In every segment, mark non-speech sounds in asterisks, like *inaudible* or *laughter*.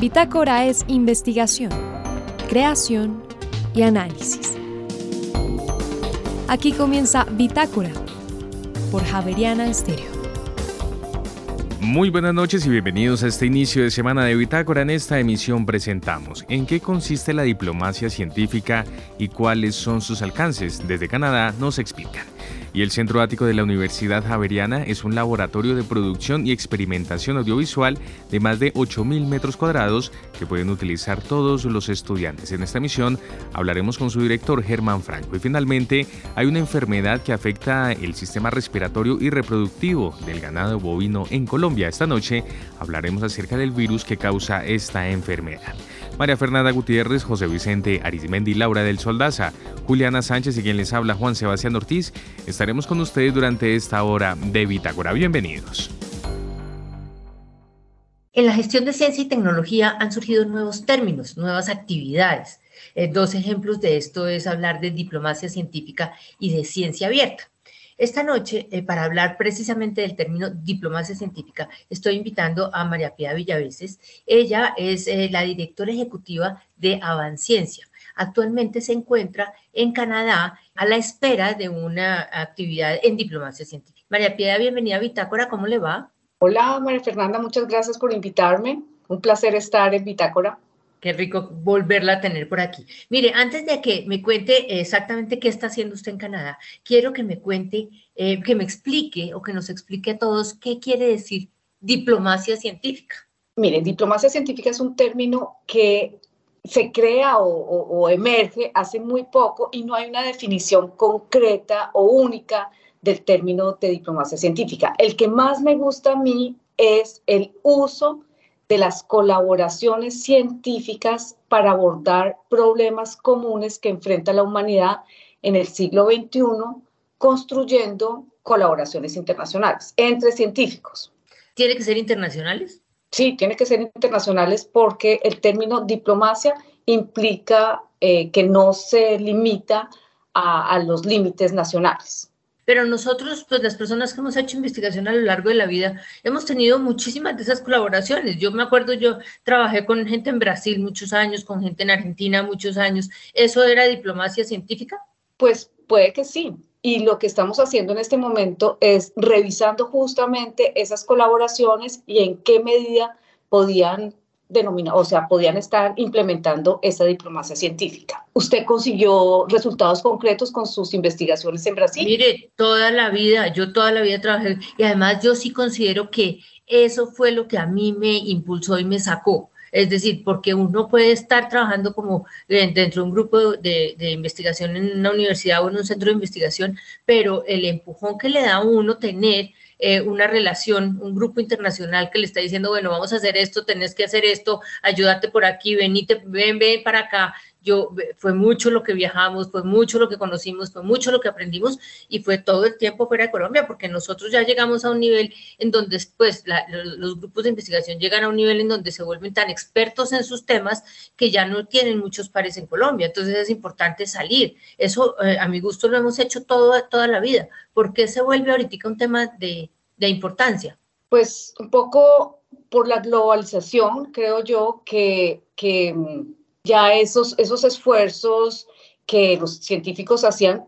Bitácora es investigación, creación y análisis. Aquí comienza Bitácora por Javeriana Estéreo. Muy buenas noches y bienvenidos a este inicio de semana de Bitácora. En esta emisión presentamos en qué consiste la diplomacia científica y cuáles son sus alcances. Desde Canadá nos explican y el Centro Ático de la Universidad Javeriana es un laboratorio de producción y experimentación audiovisual de más de 8.000 metros cuadrados que pueden utilizar todos los estudiantes. En esta misión hablaremos con su director Germán Franco y finalmente hay una enfermedad que afecta el sistema respiratorio y reproductivo del ganado bovino en Colombia. Esta noche hablaremos acerca del virus que causa esta enfermedad. María Fernanda Gutiérrez, José Vicente Arizmendi, Laura del Soldaza, Juliana Sánchez y quien les habla Juan Sebastián Ortiz. Estaremos con ustedes durante esta hora de Bitácora. Bienvenidos. En la gestión de ciencia y tecnología han surgido nuevos términos, nuevas actividades. Eh, dos ejemplos de esto es hablar de diplomacia científica y de ciencia abierta. Esta noche, eh, para hablar precisamente del término diplomacia científica, estoy invitando a María Pía Villaveses. Ella es eh, la directora ejecutiva de Avanciencia. Actualmente se encuentra en Canadá a la espera de una actividad en diplomacia científica. María Pía, bienvenida a Bitácora, ¿cómo le va? Hola, María Fernanda, muchas gracias por invitarme. Un placer estar en Bitácora. Qué rico volverla a tener por aquí. Mire, antes de que me cuente exactamente qué está haciendo usted en Canadá, quiero que me cuente, eh, que me explique o que nos explique a todos qué quiere decir diplomacia científica. Mire, diplomacia científica es un término que se crea o, o, emerge hace muy poco y no hay una definición concreta o única del término de diplomacia científica. El que más me gusta a mí es el uso de las colaboraciones científicas para abordar problemas comunes que enfrenta la humanidad en el siglo XXI, construyendo colaboraciones internacionales entre científicos. ¿Tiene que ser internacionales? Sí, tiene que ser internacionales porque el término diplomacia implica eh, que no se limita a los límites nacionales. Pero nosotros, pues las personas que hemos hecho investigación a lo largo de la vida, hemos tenido muchísimas de esas colaboraciones. Yo me acuerdo, yo trabajé con gente en Brasil muchos años, con gente en Argentina muchos años. ¿Eso era diplomacia científica? Pues puede que sí. Y lo que estamos haciendo en este momento es revisando justamente esas colaboraciones y en qué medida podían denomina, o sea, podían estar implementando esa diplomacia científica. ¿Usted consiguió resultados concretos con sus investigaciones en Brasil? Mire, toda la vida, yo toda la vida trabajé y además yo sí considero que eso fue lo que a mí me impulsó y me sacó. Es decir, porque uno puede estar trabajando como dentro de un grupo de, de, investigación en una universidad o en un centro de investigación, pero el empujón que le da a uno tener eh, una relación, un grupo internacional que le está diciendo, bueno, vamos a hacer esto, tenés que hacer esto, ayúdate por aquí, venite, ven, ven para acá. Yo, fue mucho lo que viajamos, fue mucho lo que conocimos, fue mucho lo que aprendimos y fue todo el tiempo fuera de Colombia, porque nosotros ya llegamos a un nivel en donde pues, los grupos de investigación llegan a un nivel en donde se vuelven tan expertos en sus temas que ya no tienen muchos pares en Colombia. Entonces es importante salir. Eso eh, a mi gusto lo hemos hecho todo, toda la vida. ¿Por qué se vuelve ahorita un tema de, de importancia? Pues un poco por la globalización, creo yo que, que mm, ya esos, esos esfuerzos que los científicos hacían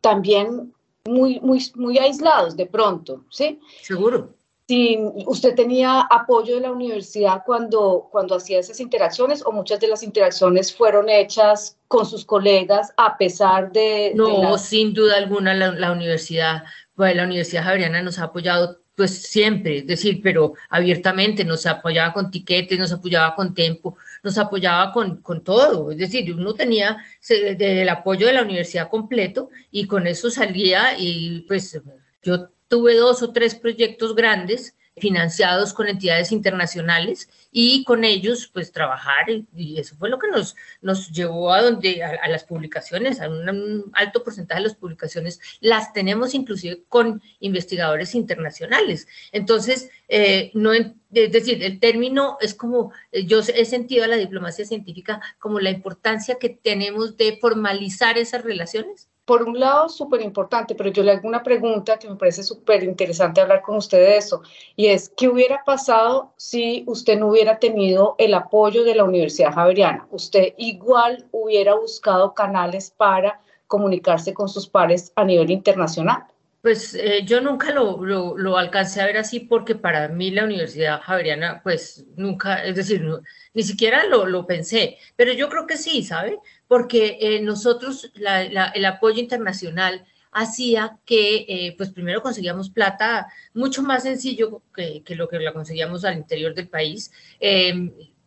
también muy, muy, muy aislados de pronto, ¿sí? Seguro. Si ¿Usted tenía apoyo de la universidad cuando, cuando hacía esas interacciones o muchas de las interacciones fueron hechas con sus colegas a pesar de... No, sin duda alguna la, la universidad pues la Universidad Javeriana nos ha apoyado pues siempre, es decir, pero abiertamente, nos apoyaba con tiquetes, nos apoyaba con tiempo, nos apoyaba con, con todo, es decir, uno tenía el apoyo de la universidad completo y con eso salía y pues yo tuve dos o tres proyectos grandes financiados con entidades internacionales y con ellos pues trabajar. Y eso fue lo que nos, nos llevó a donde a, las publicaciones, a un, alto porcentaje de las publicaciones. Las tenemos inclusive con investigadores internacionales. Entonces, eh, no, es decir, el término es como, eh, yo he sentido a la diplomacia científica como la importancia que tenemos de formalizar esas relaciones por un lado, súper importante, pero yo le hago una pregunta que me parece súper interesante hablar con usted de eso, y es, ¿qué hubiera pasado si usted no hubiera tenido el apoyo de la Universidad Javeriana? ¿Usted igual hubiera buscado canales para comunicarse con sus pares a nivel internacional? Pues eh, yo nunca lo, lo, alcancé a ver así porque para mí la Universidad Javeriana, pues nunca, es decir, ni siquiera lo, lo, pensé, pero yo creo que sí, ¿sabe? Porque eh, nosotros, el apoyo internacional hacía que, eh, pues primero conseguíamos plata mucho más sencillo que, que, lo que la conseguíamos al interior del país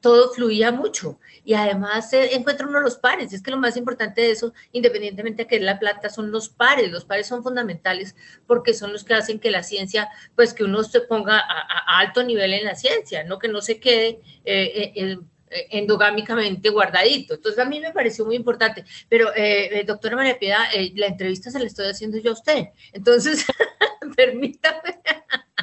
todo fluía mucho y además se encuentra uno los pares. Es que lo más importante de eso, independientemente de que es la plata, son los pares. Los pares son fundamentales porque son los que hacen que la ciencia, pues que uno se ponga a, alto nivel en la ciencia, no que no se quede eh, eh, endogámicamente guardadito. Entonces a mí me pareció muy importante. Pero, eh, doctora María Piedad, la entrevista se la estoy haciendo yo a usted. Entonces, *laughs* permítame.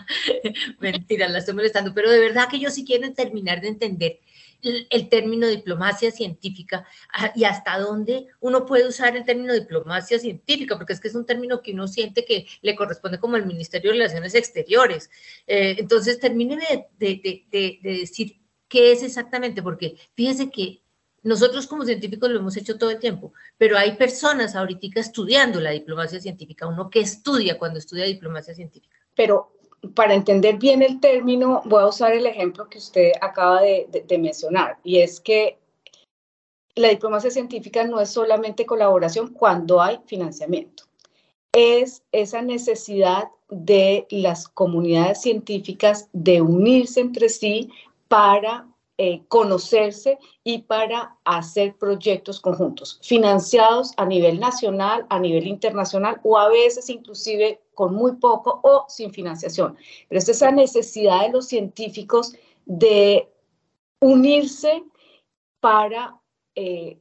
*laughs* Mentira, la estoy molestando, pero de verdad que yo sí quiero terminar de entender el, término diplomacia científica ah, y hasta dónde uno puede usar el término diplomacia científica, porque es que es un término que uno siente que le corresponde como al Ministerio de Relaciones Exteriores. Eh, entonces, termine de, de decir qué es exactamente, porque fíjese que nosotros como científicos lo hemos hecho todo el tiempo, pero hay personas ahorita estudiando la diplomacia científica, uno que estudia cuando estudia diplomacia científica. Pero para entender bien el término, voy a usar el ejemplo que usted acaba de, mencionar, y es que la diplomacia científica no es solamente colaboración cuando hay financiamiento, es esa necesidad de las comunidades científicas de unirse entre sí para eh, conocerse y para hacer proyectos conjuntos, financiados a nivel nacional, a nivel internacional o a veces inclusive con muy poco o sin financiación. Pero es esa necesidad de los científicos de unirse para eh,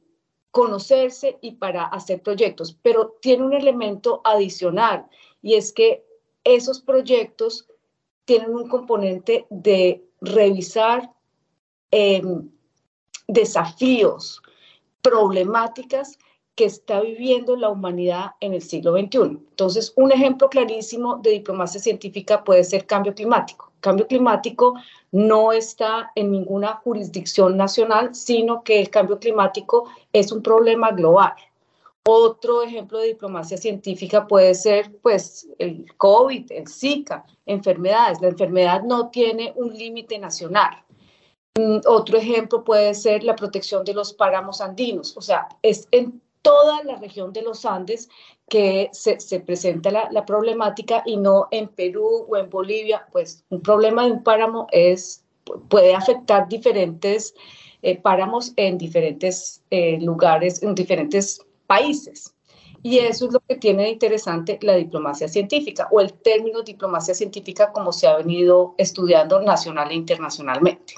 conocerse y para hacer proyectos. Pero tiene un elemento adicional y es que esos proyectos tienen un componente de revisar Em, desafíos, problemáticas que está viviendo la humanidad en el siglo XXI. Entonces, un ejemplo clarísimo de diplomacia científica puede ser cambio climático. Cambio climático no está en ninguna jurisdicción nacional, sino que el cambio climático es un problema global. Otro ejemplo de diplomacia científica puede ser, pues, el COVID, el Zika, enfermedades. La enfermedad no tiene un límite nacional. Mm, otro ejemplo puede ser la protección de los páramos andinos, o sea, es en toda la región de los Andes que se, presenta la, problemática y no en Perú o en Bolivia, pues un problema de un páramo es, puede afectar diferentes eh, páramos en diferentes eh, lugares, en diferentes países. Y eso es lo que tiene de interesante la diplomacia científica o el término diplomacia científica como se ha venido estudiando nacional e internacionalmente.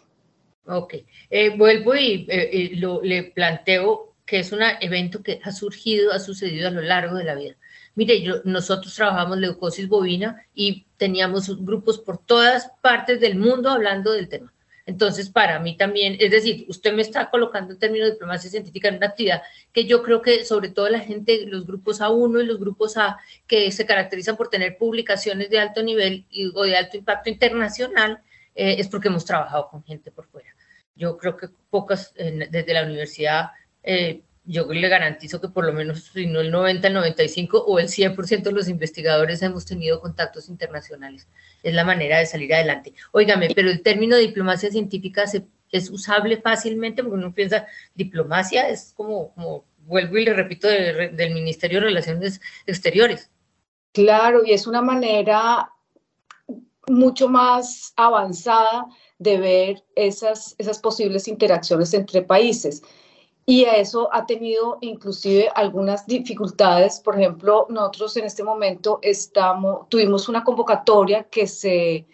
Ok, eh, vuelvo y eh, lo, le planteo que es un evento que ha surgido, ha sucedido a lo largo de la vida. Mire, yo, nosotros trabajamos leucosis bovina y teníamos grupos por todas partes del mundo hablando del tema. Entonces, para mí también, es decir, usted me está colocando el término de diplomacia científica en una actividad que yo creo que sobre todo la gente, los grupos A1 y los grupos A, que se caracterizan por tener publicaciones de alto nivel y, o de alto impacto internacional, eh, es porque hemos trabajado con gente por fuera. Yo creo que pocas, desde la universidad, eh, yo le garantizo que por lo menos, si no el 90, el 95 o el 100% de los investigadores hemos tenido contactos internacionales. Es la manera de salir adelante. Óigame, pero el término diplomacia científica es usable fácilmente porque uno piensa, diplomacia es como, como vuelvo y le repito, del Ministerio de Relaciones Exteriores. Claro, y es una manera mucho más avanzada de ver esas, esas posibles interacciones entre países. Y a eso ha tenido inclusive algunas dificultades. Por ejemplo, nosotros en este momento estamos, tuvimos una convocatoria que se,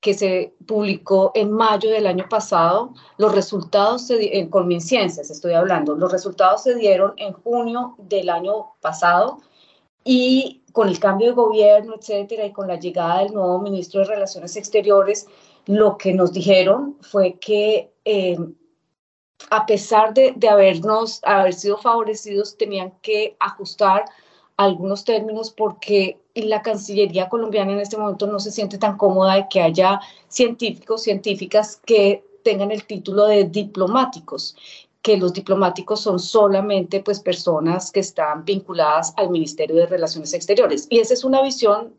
que se publicó en mayo del año pasado. Los resultados, se, con MinCiencias estoy hablando, los resultados se dieron en junio del año pasado y con el cambio de gobierno, etcétera, y con la llegada del nuevo ministro de Relaciones Exteriores, lo que nos dijeron fue que eh, a pesar de, habernos, haber sido favorecidos, tenían que ajustar algunos términos porque la Cancillería colombiana en este momento no se siente tan cómoda de que haya científicos, científicas que tengan el título de diplomáticos que los diplomáticos son solamente pues personas que están vinculadas al Ministerio de Relaciones Exteriores. Y esa es una visión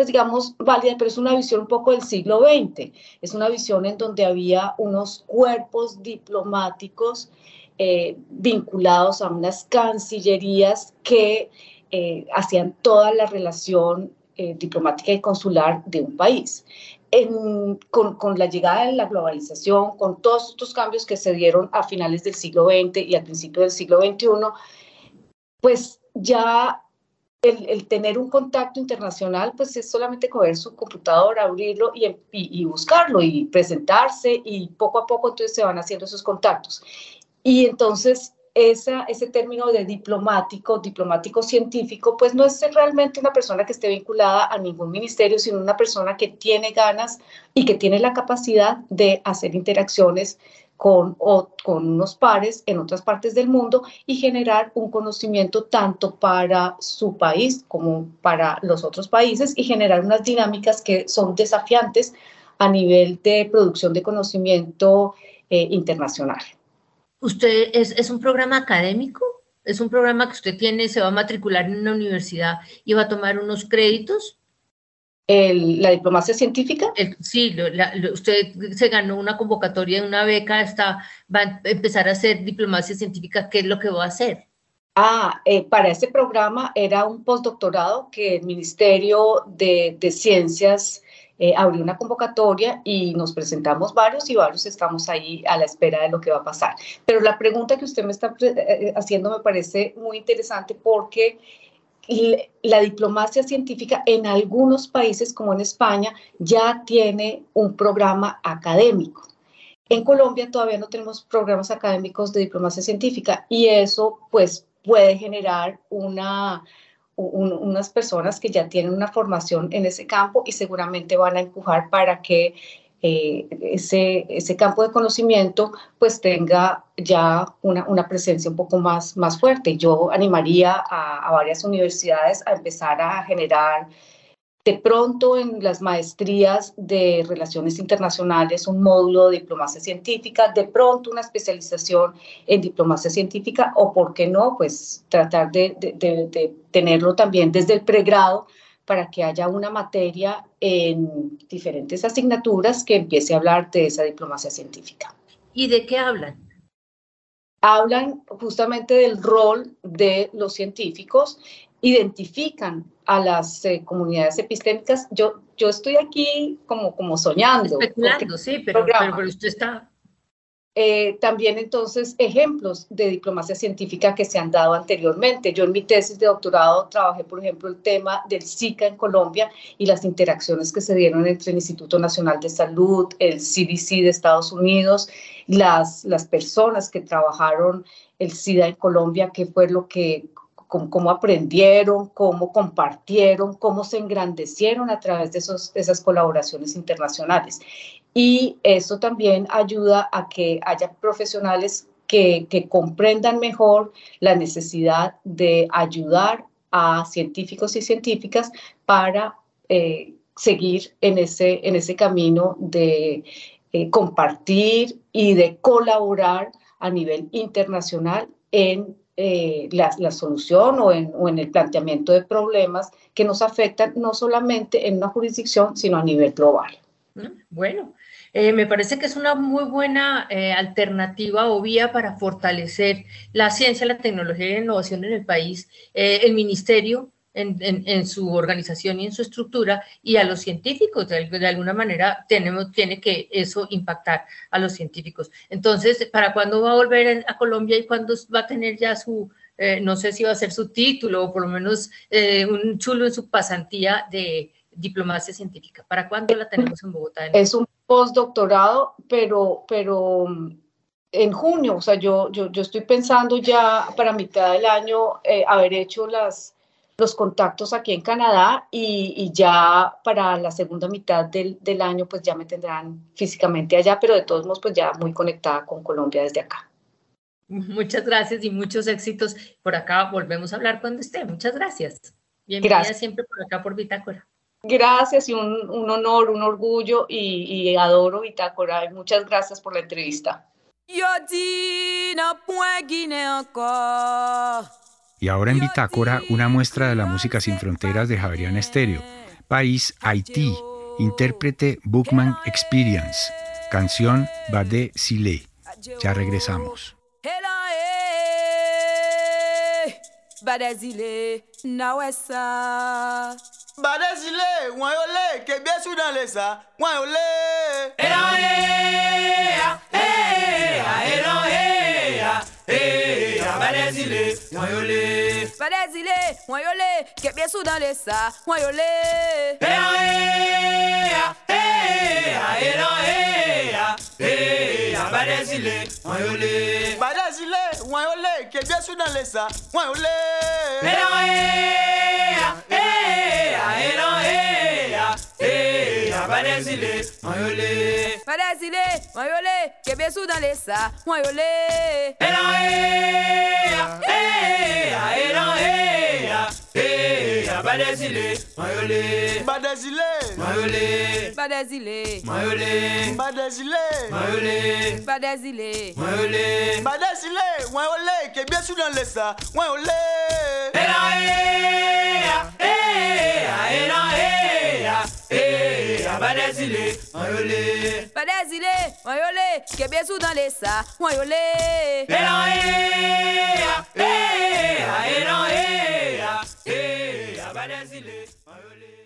pues digamos, válida, pero es una visión un poco del siglo XX. Es una visión en donde había unos cuerpos diplomáticos eh, vinculados a unas cancillerías que eh, hacían toda la relación eh, diplomática y consular de un país. con, con, la llegada de la globalización, con todos estos cambios que se dieron a finales del siglo XX y al principio del siglo XXI, pues ya el, tener un contacto internacional, pues es solamente coger su computador, abrirlo y, buscarlo y presentarse y poco a poco entonces se van haciendo esos contactos. Y entonces ese término de diplomático, diplomático científico, pues no es realmente una persona que esté vinculada a ningún ministerio, sino una persona que tiene ganas y que tiene la capacidad de hacer interacciones con, o, con unos pares en otras partes del mundo y generar un conocimiento tanto para su país como para los otros países y generar unas dinámicas que son desafiantes a nivel de producción de conocimiento eh, internacional. ¿Usted es, es un programa académico? ¿Es un programa que usted tiene, se va a matricular en una universidad y va a tomar unos créditos? La diplomacia científica? sí, usted se ganó una convocatoria de una beca, está, va a empezar a hacer diplomacia científica, ¿qué es lo que va a hacer? Ah, eh, para ese programa era un postdoctorado que el Ministerio de, de Ciencias eh, abrió una convocatoria y nos presentamos varios y varios estamos ahí a la espera de lo que va a pasar. Pero la pregunta que usted me está eh, haciendo me parece muy interesante porque la diplomacia científica en algunos países, como en España, ya tiene un programa académico. En Colombia todavía no tenemos programas académicos de diplomacia científica y eso pues puede generar una, unas personas que ya tienen una formación en ese campo y seguramente van a empujar para que eh, ese, ese campo de conocimiento pues tenga ya una, una, presencia un poco más, más fuerte. Yo animaría a, varias universidades a empezar a generar de pronto en las maestrías de relaciones internacionales un módulo de diplomacia científica, de pronto una especialización en diplomacia científica o, ¿por qué no?, pues tratar de, de tenerlo también desde el pregrado para que haya una materia en diferentes asignaturas que empiece a hablar de esa diplomacia científica. ¿Y de qué hablan? Hablan justamente del rol de los científicos, identifican a las eh, comunidades epistémicas. Yo, yo estoy aquí como, como soñando. Especulando, sí, pero, pero, usted está eh, también entonces ejemplos de diplomacia científica que se han dado anteriormente. Yo en mi tesis de doctorado trabajé, por ejemplo, el tema del Zika en Colombia y las interacciones que se dieron entre el Instituto Nacional de Salud, el CDC de Estados Unidos, las, las personas que trabajaron el SIDA en Colombia, que fue lo que cómo, aprendieron, cómo compartieron, cómo se engrandecieron a través de, esos, esas colaboraciones internacionales. Y eso también ayuda a que haya profesionales que, comprendan mejor la necesidad de ayudar a científicos y científicas para eh, seguir en ese, en ese camino de eh, compartir y de colaborar a nivel internacional en eh, la, la, solución o en, o en, el planteamiento de problemas que nos afectan no solamente en una jurisdicción, sino a nivel global. Bueno, eh, me parece que es una muy buena eh, alternativa o vía para fortalecer la ciencia, la tecnología y la innovación en el país. Eh, el ministerio en, su organización y en su estructura y a los científicos. De, de, alguna manera tenemos, tiene que eso impactar a los científicos. Entonces, ¿para cuándo va a volver a Colombia y cuándo va a tener ya su, no sé si va a ser su título o por lo menos un chulo en su pasantía de diplomacia científica? ¿Para cuándo la tenemos en Bogotá? Es un postdoctorado, pero, pero en junio, o sea, yo, yo, yo estoy pensando ya para mitad del año eh, haber hecho las, los contactos aquí en Canadá y, y, ya para la segunda mitad del, del, año pues ya me tendrán físicamente allá, pero de todos modos pues ya muy conectada con Colombia desde acá. Muchas gracias y muchos éxitos. Por acá volvemos a hablar cuando esté. Muchas gracias. Bienvenida siempre por acá por Bitácora. Gracias y un, honor, un orgullo y, y adoro Bitácora. muchas gracias por la entrevista. Y ahora en Bitácora, una muestra de la música sin fronteras de Javerian Estéreo. País Haití, intérprete Bookman Experience, canción Bade Sile. Ya regresamos. Badezile, nawesa. Badezile, wanyole, kebiesu dans les sa, wanyole. Elan ea, ea, elan ea, ea, badezile, wanyole. Badezile, wanyole, kebiesu dans les sa, wanyole. Elan ea, ea, elan ea, ea, badezile, wanyole. Badezile, wanyole, kebiesu dans les sa, wanyole. Elan ea, ea, elan ea, ea, Vanezile, mayole. Vanezile, mayole. Kebe sou dan lesa, mayole. Elan e, ea, ea, dans les sa, ea, ea, ea, ea, badezile, wanyole.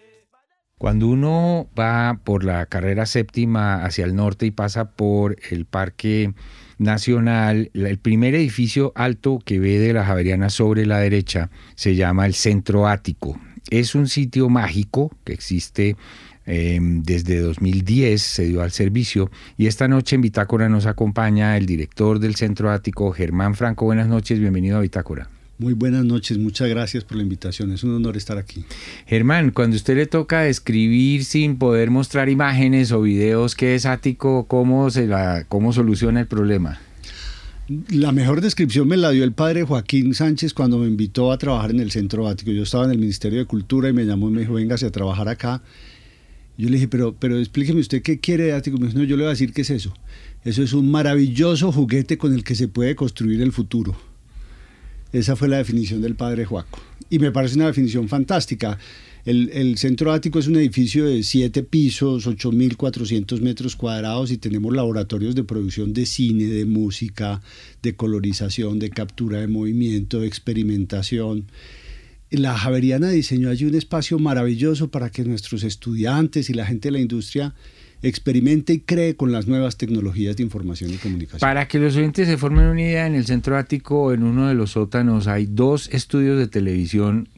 Cuando uno va por la carrera séptima hacia el norte y pasa por el Parque Nacional, el primer edificio alto que ve de la Javeriana sobre la derecha se llama el Centro Ático. Es un sitio mágico que existe eh, desde 2010, se dio al servicio y esta noche en Bitácora nos acompaña el director del Centro Ático, Germán Franco. Buenas noches, bienvenido a Bitácora. Muy buenas noches, muchas gracias por la invitación, es un honor estar aquí. Germán, cuando usted le toca escribir sin poder mostrar imágenes o videos, ¿qué es ático? ¿Cómo, se la, cómo soluciona el problema? La mejor descripción me la dio el padre Joaquín Sánchez cuando me invitó a trabajar en el Centro Ático. Yo estaba en el Ministerio de Cultura y me llamó y me dijo, véngase a trabajar acá. Yo le dije, pero, pero explíqueme usted qué quiere de ático. Me dijo, no, yo le voy a decir qué es eso. Eso es un maravilloso juguete con el que se puede construir el futuro. Esa fue la definición del padre Joaco. Y me parece una definición fantástica. El, el, Centro Ático es un edificio de siete pisos, 8.400 metros cuadrados y tenemos laboratorios de producción de cine, de música, de colorización, de captura de movimiento, de experimentación. La Javeriana diseñó allí un espacio maravilloso para que nuestros estudiantes y la gente de la industria experimente y cree con las nuevas tecnologías de información y comunicación. Para que los oyentes se formen una idea, en el Centro Ático, en uno de los sótanos, hay dos estudios de televisión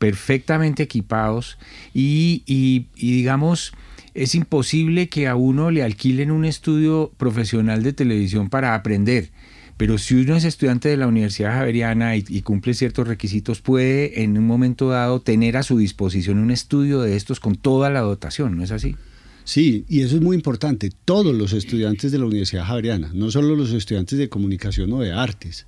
perfectamente equipados y, digamos, es imposible que a uno le alquilen un estudio profesional de televisión para aprender. Pero si uno es estudiante de la Universidad Javeriana y, cumple ciertos requisitos, puede en un momento dado tener a su disposición un estudio de estos con toda la dotación, ¿no es así? Sí, y eso es muy importante. Todos los estudiantes de la Universidad Javeriana, no solo los estudiantes de comunicación o de artes,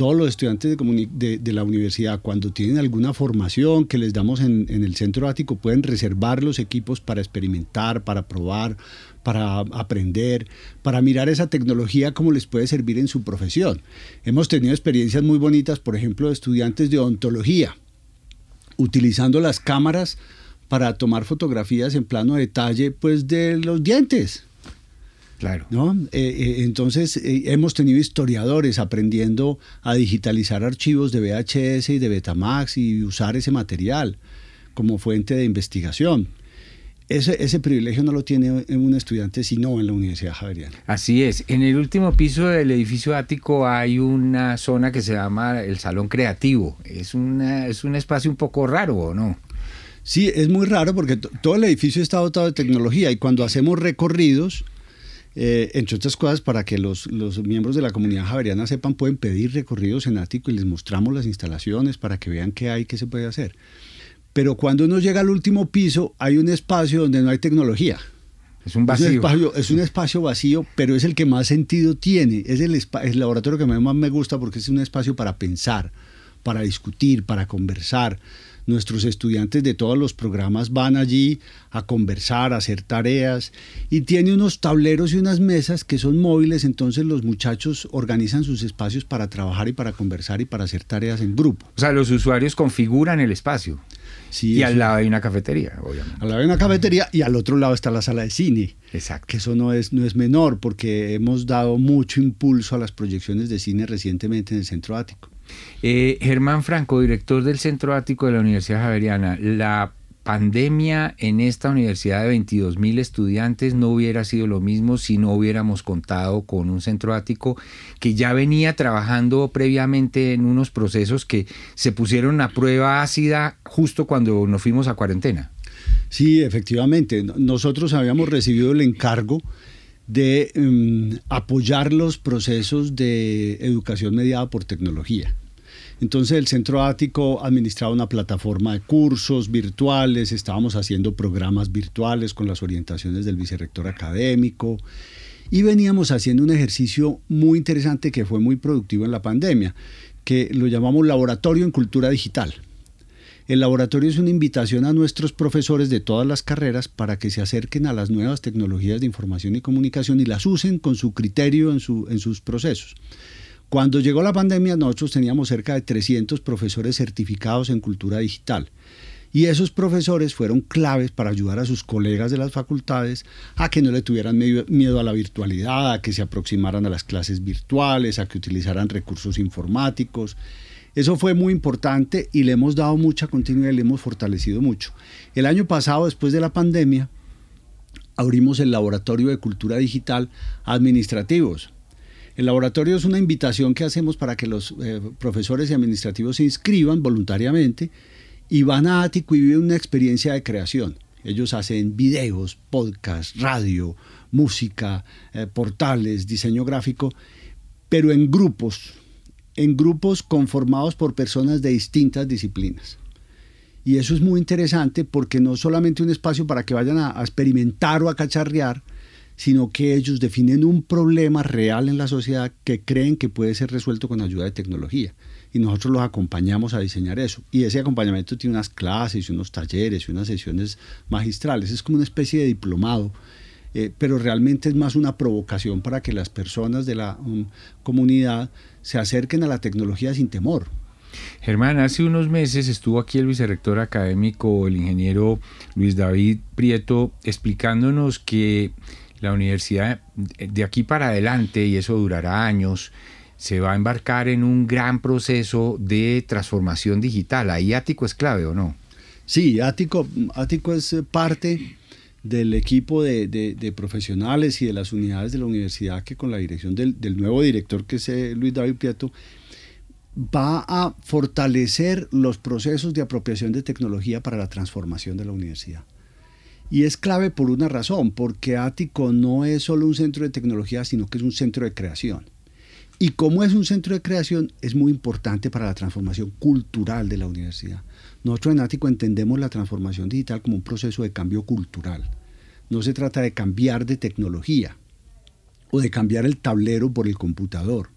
todos los estudiantes de, la universidad, cuando tienen alguna formación que les damos en, en, el centro ático, pueden reservar los equipos para experimentar, para probar, para aprender, para mirar esa tecnología cómo les puede servir en su profesión. Hemos tenido experiencias muy bonitas, por ejemplo, de estudiantes de odontología, utilizando las cámaras para tomar fotografías en plano detalle pues de los dientes. Claro. ¿no? Eh, eh, entonces eh, hemos tenido historiadores aprendiendo a digitalizar archivos de VHS y de Betamax y usar ese material como fuente de investigación. Ese, ese, privilegio no lo tiene un estudiante sino en la Universidad Javeriana. Así es. En el último piso del edificio ático hay una zona que se llama el Salón Creativo. Es, una, es un espacio un poco raro, ¿o no? Sí, es muy raro porque todo el edificio está dotado de tecnología y cuando hacemos recorridos, eh, entre otras cosas, para que los, los, miembros de la comunidad javeriana sepan, pueden pedir recorridos en ático y les mostramos las instalaciones para que vean qué hay, qué se puede hacer. Pero cuando uno llega al último piso, hay un espacio donde no hay tecnología. Es un vacío. Es un, espacio, es un espacio vacío, pero es el que más sentido tiene. Es el, el laboratorio que más me gusta porque es un espacio para pensar, para discutir, para conversar. Nuestros estudiantes de todos los programas van allí a conversar, a hacer tareas y tiene unos tableros y unas mesas que son móviles, entonces los muchachos organizan sus espacios para trabajar y para conversar y para hacer tareas en grupo. O sea, los usuarios configuran el espacio. Sí, y al lado hay una cafetería, obviamente. Al lado hay una cafetería y al otro lado está la sala de cine. Exacto. Que eso no es, no es menor porque hemos dado mucho impulso a las proyecciones de cine recientemente en el Centro Ático. Eh, Germán Franco, director del Centro Ático de la Universidad Javeriana, la pandemia en esta universidad de 22 mil estudiantes no hubiera sido lo mismo si no hubiéramos contado con un centro ático que ya venía trabajando previamente en unos procesos que se pusieron a prueba ácida justo cuando nos fuimos a cuarentena. Sí, efectivamente. Nosotros habíamos recibido el encargo de em, apoyar los procesos de educación mediada por tecnología. Entonces el Centro Ático administraba una plataforma de cursos virtuales, estábamos haciendo programas virtuales con las orientaciones del vicerrector académico y veníamos haciendo un ejercicio muy interesante que fue muy productivo en la pandemia, que lo llamamos Laboratorio en Cultura Digital. El laboratorio es una invitación a nuestros profesores de todas las carreras para que se acerquen a las nuevas tecnologías de información y comunicación y las usen con su criterio en, su, en sus procesos. Cuando llegó la pandemia, nosotros teníamos cerca de 300 profesores certificados en cultura digital. Y esos profesores fueron claves para ayudar a sus colegas de las facultades a que no le tuvieran miedo a la virtualidad, a que se aproximaran a las clases virtuales, a que utilizaran recursos informáticos. Eso fue muy importante y le hemos dado mucha continuidad y le hemos fortalecido mucho. El año pasado, después de la pandemia, abrimos el Laboratorio de Cultura Digital Administrativos el laboratorio es una invitación que hacemos para que los eh, profesores y administrativos se inscriban voluntariamente y van a Ático y viven una experiencia de creación. Ellos hacen videos, podcasts, radio, música, eh, portales, diseño gráfico, pero en grupos, en grupos conformados por personas de distintas disciplinas. Y eso es muy interesante porque no solamente un espacio para que vayan a experimentar o a cacharrear, sino que ellos definen un problema real en la sociedad que creen que puede ser resuelto con ayuda de tecnología. Y nosotros los acompañamos a diseñar eso. Y ese acompañamiento tiene unas clases, unos talleres, y unas sesiones magistrales. Es como una especie de diplomado, eh, pero realmente es más una provocación para que las personas de la um, comunidad se acerquen a la tecnología sin temor. Germán, hace unos meses estuvo aquí el vicerrector académico, el ingeniero Luis David Prieto, explicándonos que la universidad de aquí para adelante, y eso durará años, se va a embarcar en un gran proceso de transformación digital. ¿Ahí Ático es clave o no? Sí, Ático, Ático es parte del equipo de, profesionales y de las unidades de la universidad que con la dirección del, nuevo director que es eh, Luis David Prieto va a fortalecer los procesos de apropiación de tecnología para la transformación de la universidad. Y es clave por una razón, porque Ático no es solo un centro de tecnología, sino que es un centro de creación. Y como es un centro de creación, es muy importante para la transformación cultural de la universidad. Nosotros en Ático entendemos la transformación digital como un proceso de cambio cultural. No se trata de cambiar de tecnología o de cambiar el tablero por el computador.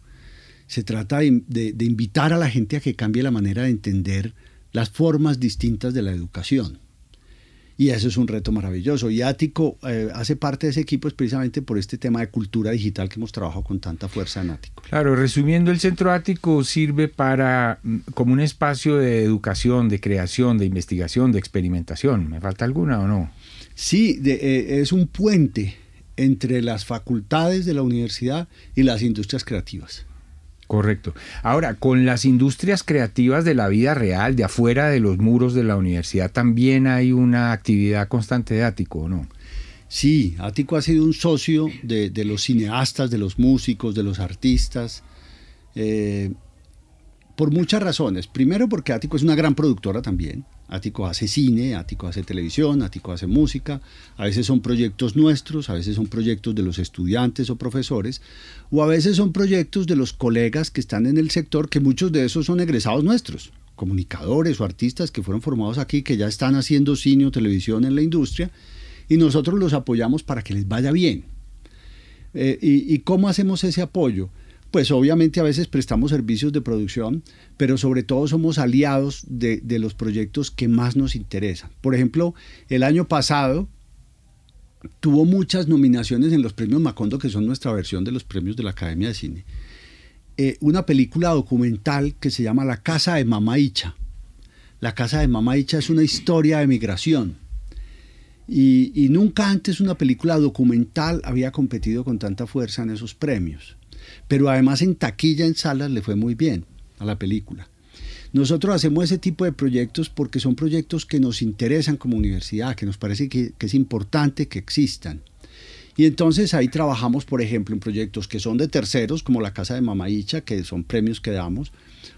Se trata de, de invitar a la gente a que cambie la manera de entender las formas distintas de la educación. Y eso es un reto maravilloso. Y Ático eh, hace parte de ese equipo es precisamente por este tema de cultura digital que hemos trabajado con tanta fuerza en Ático. Claro, resumiendo, el Centro Ático sirve para mm, como un espacio de educación, de creación, de investigación, de experimentación. ¿Me falta alguna o no? Sí, eh, es un puente entre las facultades de la universidad y las industrias creativas. Correcto. Ahora, con las industrias creativas de la vida real, de afuera de los muros de la universidad, también hay una actividad constante de Ático, ¿o no? Sí, Ático ha sido un socio de, los cineastas, de los músicos, de los artistas. Eh, por muchas razones. Primero porque Ático es una gran productora también. Ático hace cine, Ático hace televisión, Ático hace música. A veces son proyectos nuestros, a veces son proyectos de los estudiantes o profesores, o a veces son proyectos de los colegas que están en el sector, que muchos de esos son egresados nuestros, comunicadores o artistas que fueron formados aquí, que ya están haciendo cine o televisión en la industria y nosotros los apoyamos para que les vaya bien. Eh, y, cómo hacemos ese apoyo? Pues obviamente a veces prestamos servicios de producción, pero sobre todo somos aliados de, los proyectos que más nos interesan. Por ejemplo, el año pasado tuvo muchas nominaciones en los premios Macondo, que son nuestra versión de los premios de la Academia de Cine. Eh, una película documental que se llama La Casa de Mamá Icha. La Casa de Mamá Icha es una historia de migración. Y, nunca antes una película documental había competido con tanta fuerza en esos premios. Pero además en taquilla, en salas, le fue muy bien a la película. Nosotros hacemos ese tipo de proyectos porque son proyectos que nos interesan como universidad, que nos parece que es importante que existan. Y entonces ahí trabajamos, por ejemplo, en proyectos que son de terceros, como la Casa de Mamaicha, que son premios que damos,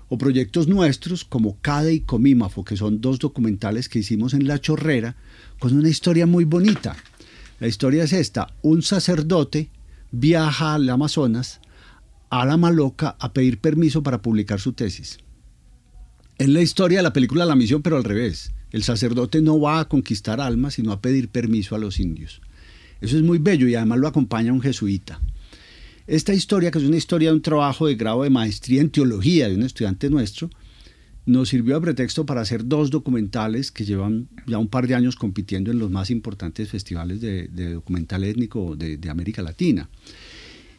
o proyectos nuestros como CADE y Comímafo, que son dos documentales que hicimos en La Chorrera, con una historia muy bonita. La historia es esta, un sacerdote viaja al Amazonas, a la Maloca, a pedir permiso para publicar su tesis. Es la historia de la película La Misión, pero al revés. El sacerdote no va a conquistar almas, sino a pedir permiso a los indios. Eso es muy bello y además lo acompaña un jesuita. Esta historia, que es una historia de un trabajo de grado de maestría en teología de un estudiante nuestro, nos sirvió de pretexto para hacer dos documentales que llevan ya un par de años compitiendo en los más importantes festivales de, documental étnico de, América Latina.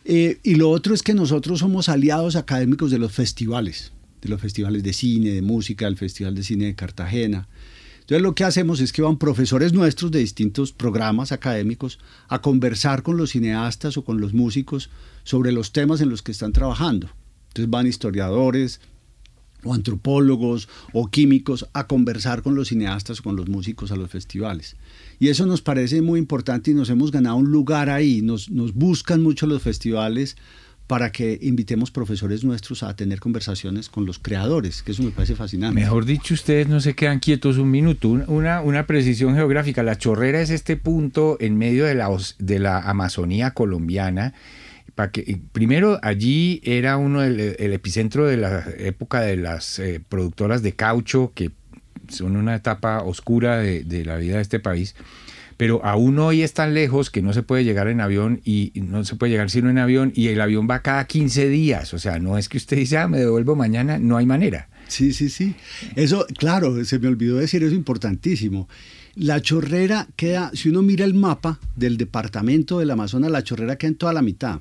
Eh, y lo otro es que nosotros somos aliados académicos de los festivales, de los festivales de cine, de música, el Festival de Cine de Cartagena, entonces lo que hacemos es que van profesores nuestros de distintos programas académicos a conversar con los cineastas o con los músicos sobre los temas en los que están trabajando. Entonces van historiadores o antropólogos o químicos a conversar con los cineastas o con los músicos a los festivales. Y eso nos parece muy importante y nos hemos ganado un lugar ahí. Nos, nos buscan mucho los festivales para que invitemos profesores nuestros a tener conversaciones con los creadores, que eso me parece fascinante. Mejor dicho, ustedes no se quedan quietos un minuto. Una, una precisión geográfica. La Chorrera es este punto en medio de la, de la Amazonía colombiana. Para que, primero, allí era uno el, epicentro de la época de las eh, productoras de caucho, que son una etapa oscura de, de la vida de este país pero aún hoy es tan lejos que no se puede llegar en avión y no se puede llegar sino en avión y el avión va cada 15 días, o sea, no es que usted dice, ah, me devuelvo mañana, no hay manera. Sí, sí, sí. Eso, claro, se me olvidó decir, eso es importantísimo. La chorrera queda, si uno mira el mapa del departamento del Amazonas, la chorrera queda en toda la mitad.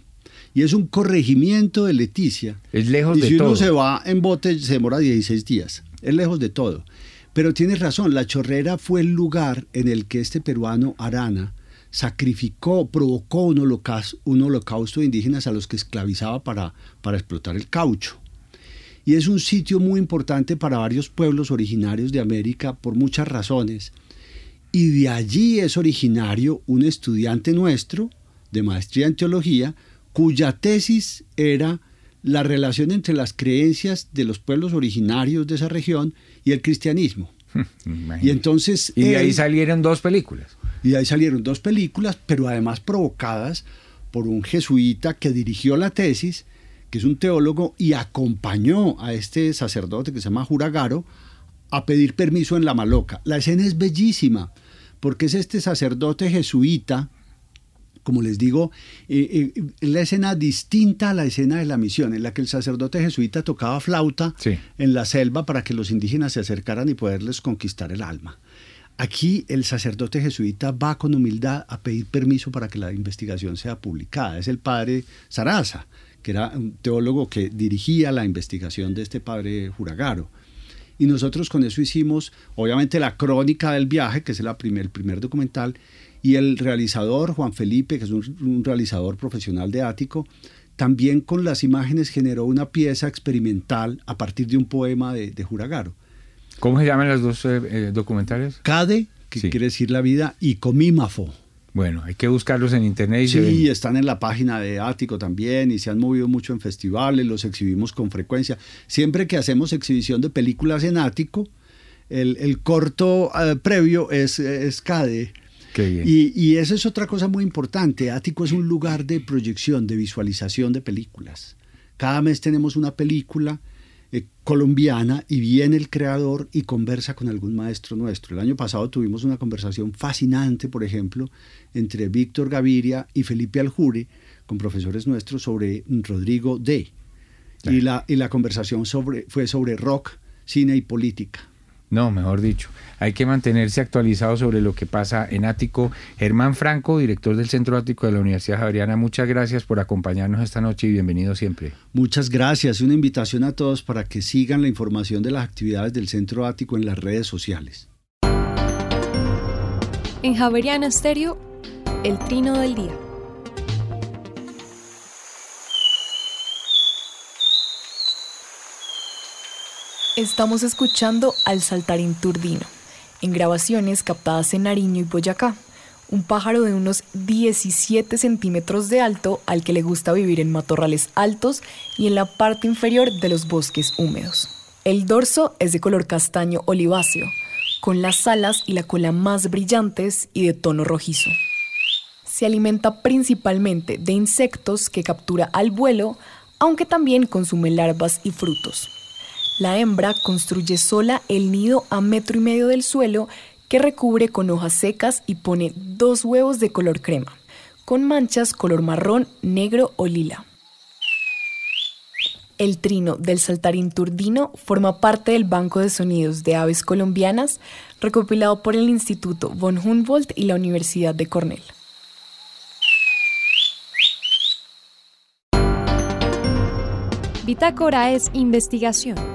Y es un corregimiento de Leticia. Es lejos de todo. Si uno se va en bote, se demora 16 días. Es lejos de todo. Pero tienes razón, la chorrera fue el lugar en el que este peruano Arana sacrificó, provocó un holocausto, de indígenas a los que esclavizaba para, para explotar el caucho. Y es un sitio muy importante para varios pueblos originarios de América por muchas razones. Y de allí es originario un estudiante nuestro de maestría en teología cuya tesis era la relación entre las creencias de los pueblos originarios de esa región y el cristianismo. *laughs* y entonces... Y de ahí salieron dos películas. Y de ahí salieron dos películas, pero además provocadas por un jesuita que dirigió la tesis, que es un teólogo, y acompañó a este sacerdote que se llama Juragaro a pedir permiso en la Maloca. La escena es bellísima, porque es este sacerdote jesuita como les digo, eh, eh, la escena distinta a la escena de la misión, en la que el sacerdote jesuita tocaba flauta en la selva para que los indígenas se acercaran y poderles conquistar el alma. Aquí el sacerdote jesuita va con humildad a pedir permiso para que la investigación sea publicada. Es el padre Saraza, que era un teólogo que dirigía la investigación de este padre Juragaro. Y nosotros con eso hicimos, obviamente, la crónica del viaje, que es la primer, el primer documental, y el realizador Juan Felipe, que es un, realizador profesional de ático, también con las imágenes generó una pieza experimental a partir de un poema de, Juragaro. ¿Cómo se llaman los dos eh, eh, documentales? Cade, que quiere decir la vida, y Comímafo. Bueno, hay que buscarlos en internet. Y sí, están en la página de Ático también y se han movido mucho en festivales, los exhibimos con frecuencia. Siempre que hacemos exhibición de películas en Ático, el, corto eh, previo es, es CADE y, y esa es otra cosa muy importante. Ático es un lugar de proyección, de visualización de películas. Cada mes tenemos una película eh, colombiana y viene el creador y conversa con algún maestro nuestro. El año pasado tuvimos una conversación fascinante, por ejemplo, entre Víctor Gaviria y Felipe Aljuri, con profesores nuestros, sobre Rodrigo D. Y, la, y la conversación sobre, fue sobre rock, cine y política. No, mejor dicho, hay que mantenerse actualizado sobre lo que pasa en Ático. Germán Franco, director del Centro Ático de la Universidad Javeriana, muchas gracias por acompañarnos esta noche y bienvenido siempre. Muchas gracias. Una invitación a todos para que sigan la información de las actividades del Centro Ático en las redes sociales. En Javeriana Stereo, el trino del día. Estamos escuchando al saltarín turdino, en grabaciones captadas en Nariño y Boyacá, un pájaro de unos 17 centímetros de alto al que le gusta vivir en matorrales altos y en la parte inferior de los bosques húmedos. El dorso es de color castaño oliváceo, con las alas y la cola más brillantes y de tono rojizo. Se alimenta principalmente de insectos que captura al vuelo, aunque también consume larvas y frutos. La hembra construye sola el nido a metro y medio del suelo que recubre con hojas secas y pone dos huevos de color crema, con manchas color marrón, negro o lila. El trino del saltarín turdino forma parte del Banco de Sonidos de Aves Colombianas, recopilado por el Instituto von Humboldt y la Universidad de Cornell. Bitácora es investigación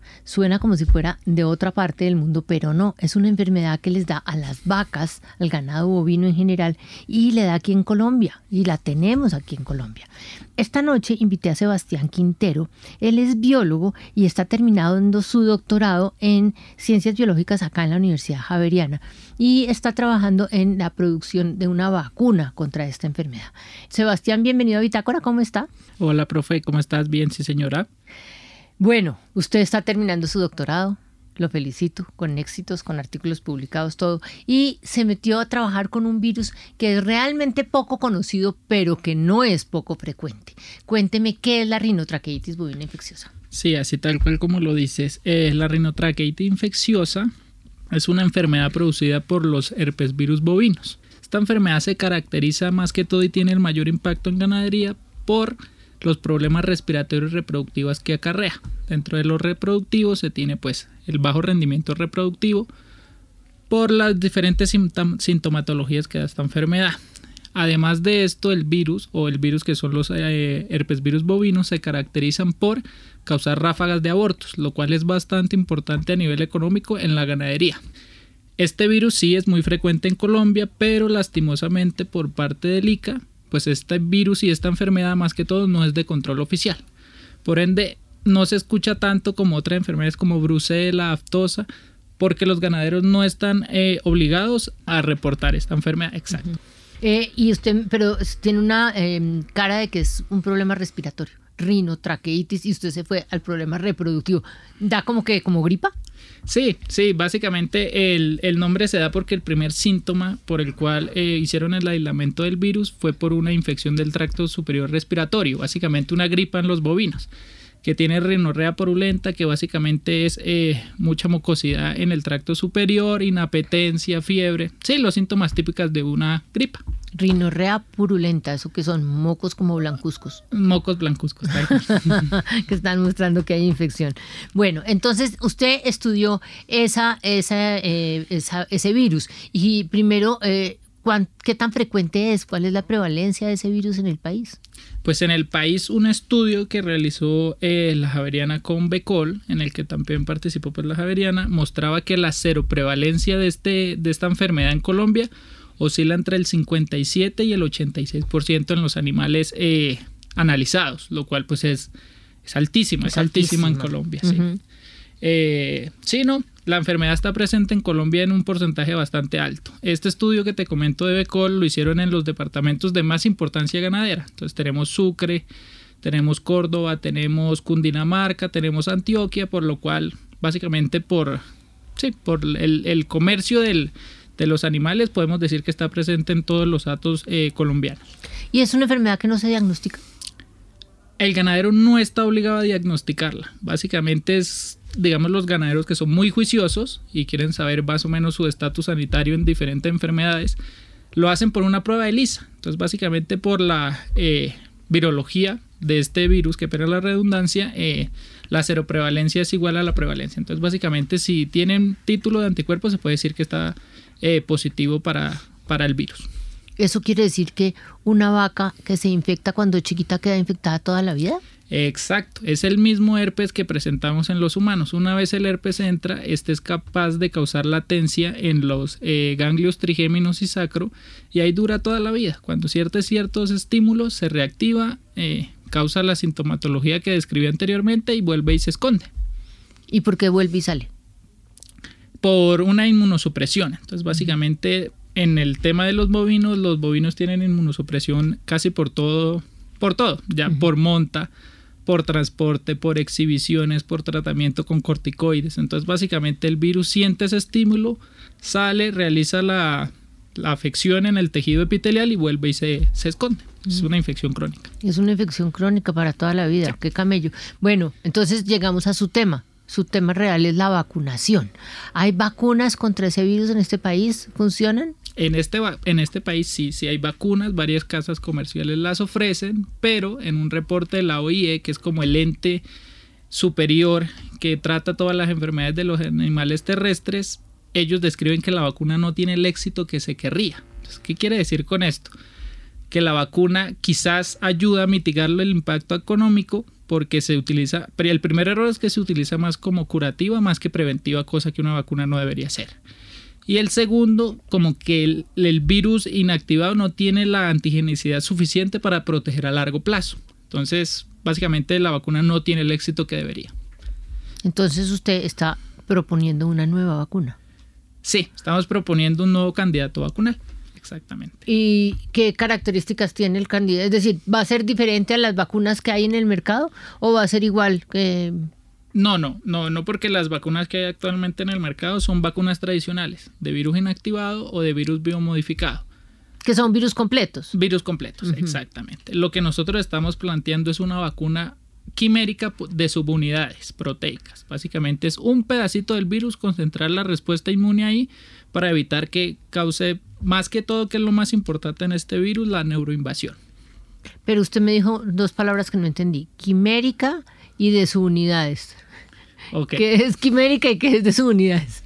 Suena como si fuera de otra parte del mundo, pero no, es una enfermedad que les da a las vacas, al ganado bovino en general, y le da aquí en Colombia, y la tenemos aquí en Colombia. Esta noche invité a Sebastián Quintero, él es biólogo y está terminando su doctorado en ciencias biológicas acá en la Universidad Javeriana y está trabajando en la producción de una vacuna contra esta enfermedad. Sebastián, bienvenido a Bitácora, ¿cómo está? Hola, profe, ¿cómo estás? Bien, sí, señora. Bueno, usted está terminando su doctorado, lo felicito, con éxitos, con artículos publicados, todo, y se metió a trabajar con un virus que es realmente poco conocido, pero que no es poco frecuente. Cuénteme qué es la rinotraqueitis bovina infecciosa. Sí, así tal cual como lo dices, eh, la rinotraqueitis infecciosa es una enfermedad producida por los herpes virus bovinos. Esta enfermedad se caracteriza más que todo y tiene el mayor impacto en ganadería por los problemas respiratorios y reproductivos que acarrea. Dentro de los reproductivos se tiene pues el bajo rendimiento reproductivo por las diferentes sintomatologías que da esta enfermedad. Además de esto, el virus o el virus que son los eh, herpes virus bovinos se caracterizan por causar ráfagas de abortos, lo cual es bastante importante a nivel económico en la ganadería. Este virus sí es muy frecuente en Colombia, pero lastimosamente por parte del ICA pues este virus y esta enfermedad más que todo no es de control oficial. Por ende, no se escucha tanto como otras enfermedades como brucela, aftosa, porque los ganaderos no están eh, obligados a reportar esta enfermedad. Exacto. Eh, y usted, pero tiene una em, cara de que es un problema respiratorio, rinotraqueitis, y usted se fue al problema reproductivo. ¿Da como que como gripa? Sí, sí, básicamente el, nombre se da porque el primer síntoma por el cual eh, hicieron el aislamiento del virus fue por una infección del tracto superior respiratorio, básicamente una gripa en los bovinos que tiene rinorrea purulenta, que básicamente es eh, mucha mucosidad en el tracto superior, inapetencia, fiebre. Sí, los síntomas típicos de una gripa. Rinorrea purulenta, eso que son mocos como blancuzcos. Mocos blancuzcos, *laughs* que están mostrando que hay infección. Bueno, entonces usted estudió esa, esa, eh, ese virus y primero, eh, ¿qué tan frecuente es? ¿Cuál es la prevalencia de ese virus en el país? Pues en el país un estudio que realizó eh, la Javeriana con Becol, en el que también participó pues la Javeriana, mostraba que la cero prevalencia de, este, de esta enfermedad en Colombia oscila entre el 57 y el 86% en los animales eh, analizados, lo cual pues es, es altísimo, es, altísima en Colombia. sí. Eh, sí, no, la enfermedad está presente en Colombia en un porcentaje bastante alto. Este estudio que te comento de Becol lo hicieron en los departamentos de más importancia ganadera. Entonces tenemos Sucre, tenemos Córdoba, tenemos Cundinamarca, tenemos Antioquia, por lo cual básicamente por, sí, por el, comercio del, de los animales podemos decir que está presente en todos los datos eh, colombianos. ¿Y es una enfermedad que no se diagnostica? El ganadero no está obligado a diagnosticarla. Básicamente es, digamos, los ganaderos que son muy juiciosos y quieren saber más o menos su estatus sanitario en diferentes enfermedades, lo hacen por una prueba de lisa. Entonces, básicamente por la eh, virología de este virus, que pega la redundancia, eh, la seroprevalencia es igual a la prevalencia. Entonces, básicamente, si tienen título de anticuerpos, se puede decir que está eh, positivo para, para el virus. ¿Eso quiere decir que una vaca que se infecta cuando chiquita queda infectada toda la vida? Exacto, es el mismo herpes que presentamos en los humanos. Una vez el herpes entra, este es capaz de causar latencia en los eh, ganglios trigéminos y sacro y ahí dura toda la vida. Cuando ciertos ciertos estímulos se reactiva, eh, causa la sintomatología que describí anteriormente y vuelve y se esconde. ¿Y por qué vuelve y sale? Por una inmunosupresión. Entonces, básicamente, en el tema de los bovinos, los bovinos tienen inmunosupresión casi por todo, por todo, ya por monta, por transporte, por exhibiciones, por tratamiento con corticoides. Entonces básicamente el virus siente ese estímulo, sale, realiza la, afección en el tejido epitelial y vuelve y se, esconde. Es una infección crónica. Es una infección crónica para toda la vida. Qué camello. Bueno, entonces llegamos a su tema. Su tema real es la vacunación. ¿Hay vacunas contra ese virus en este país? ¿Funcionan? En este, en este país sí, sí hay vacunas, varias casas comerciales las ofrecen, pero en un reporte de la OIE, que es como el ente superior que trata todas las enfermedades de los animales terrestres, ellos describen que la vacuna no tiene el éxito que se querría. ¿Qué quiere decir con esto? Que la vacuna quizás ayuda a mitigar el impacto económico porque se utiliza, pero el primer error es que se utiliza más como curativa más que preventiva, cosa que una vacuna no debería ser. Y el segundo, como que el, virus inactivado no tiene la antigenicidad suficiente para proteger a largo plazo. Entonces, básicamente la vacuna no tiene el éxito que debería. Entonces usted está proponiendo una nueva vacuna. Sí, estamos proponiendo un nuevo candidato vacunal. Exactamente. ¿Y qué características tiene el candidato? Es decir, ¿va a ser diferente a las vacunas que hay en el mercado o va a ser igual que no, no, no, no porque las vacunas que hay actualmente en el mercado son vacunas tradicionales, de virus inactivado o de virus biomodificado. Que son virus completos. Virus completos, exactamente. Lo que nosotros estamos planteando es una vacuna quimérica de subunidades proteicas. Básicamente es un pedacito del virus, concentrar la respuesta inmune ahí para evitar que cause, más que todo, que es lo más importante en este virus, la neuroinvasión. Pero usted me dijo dos palabras que no entendí, quimérica y de subunidades. ¿Qué es quimérica y qué es de subunidades?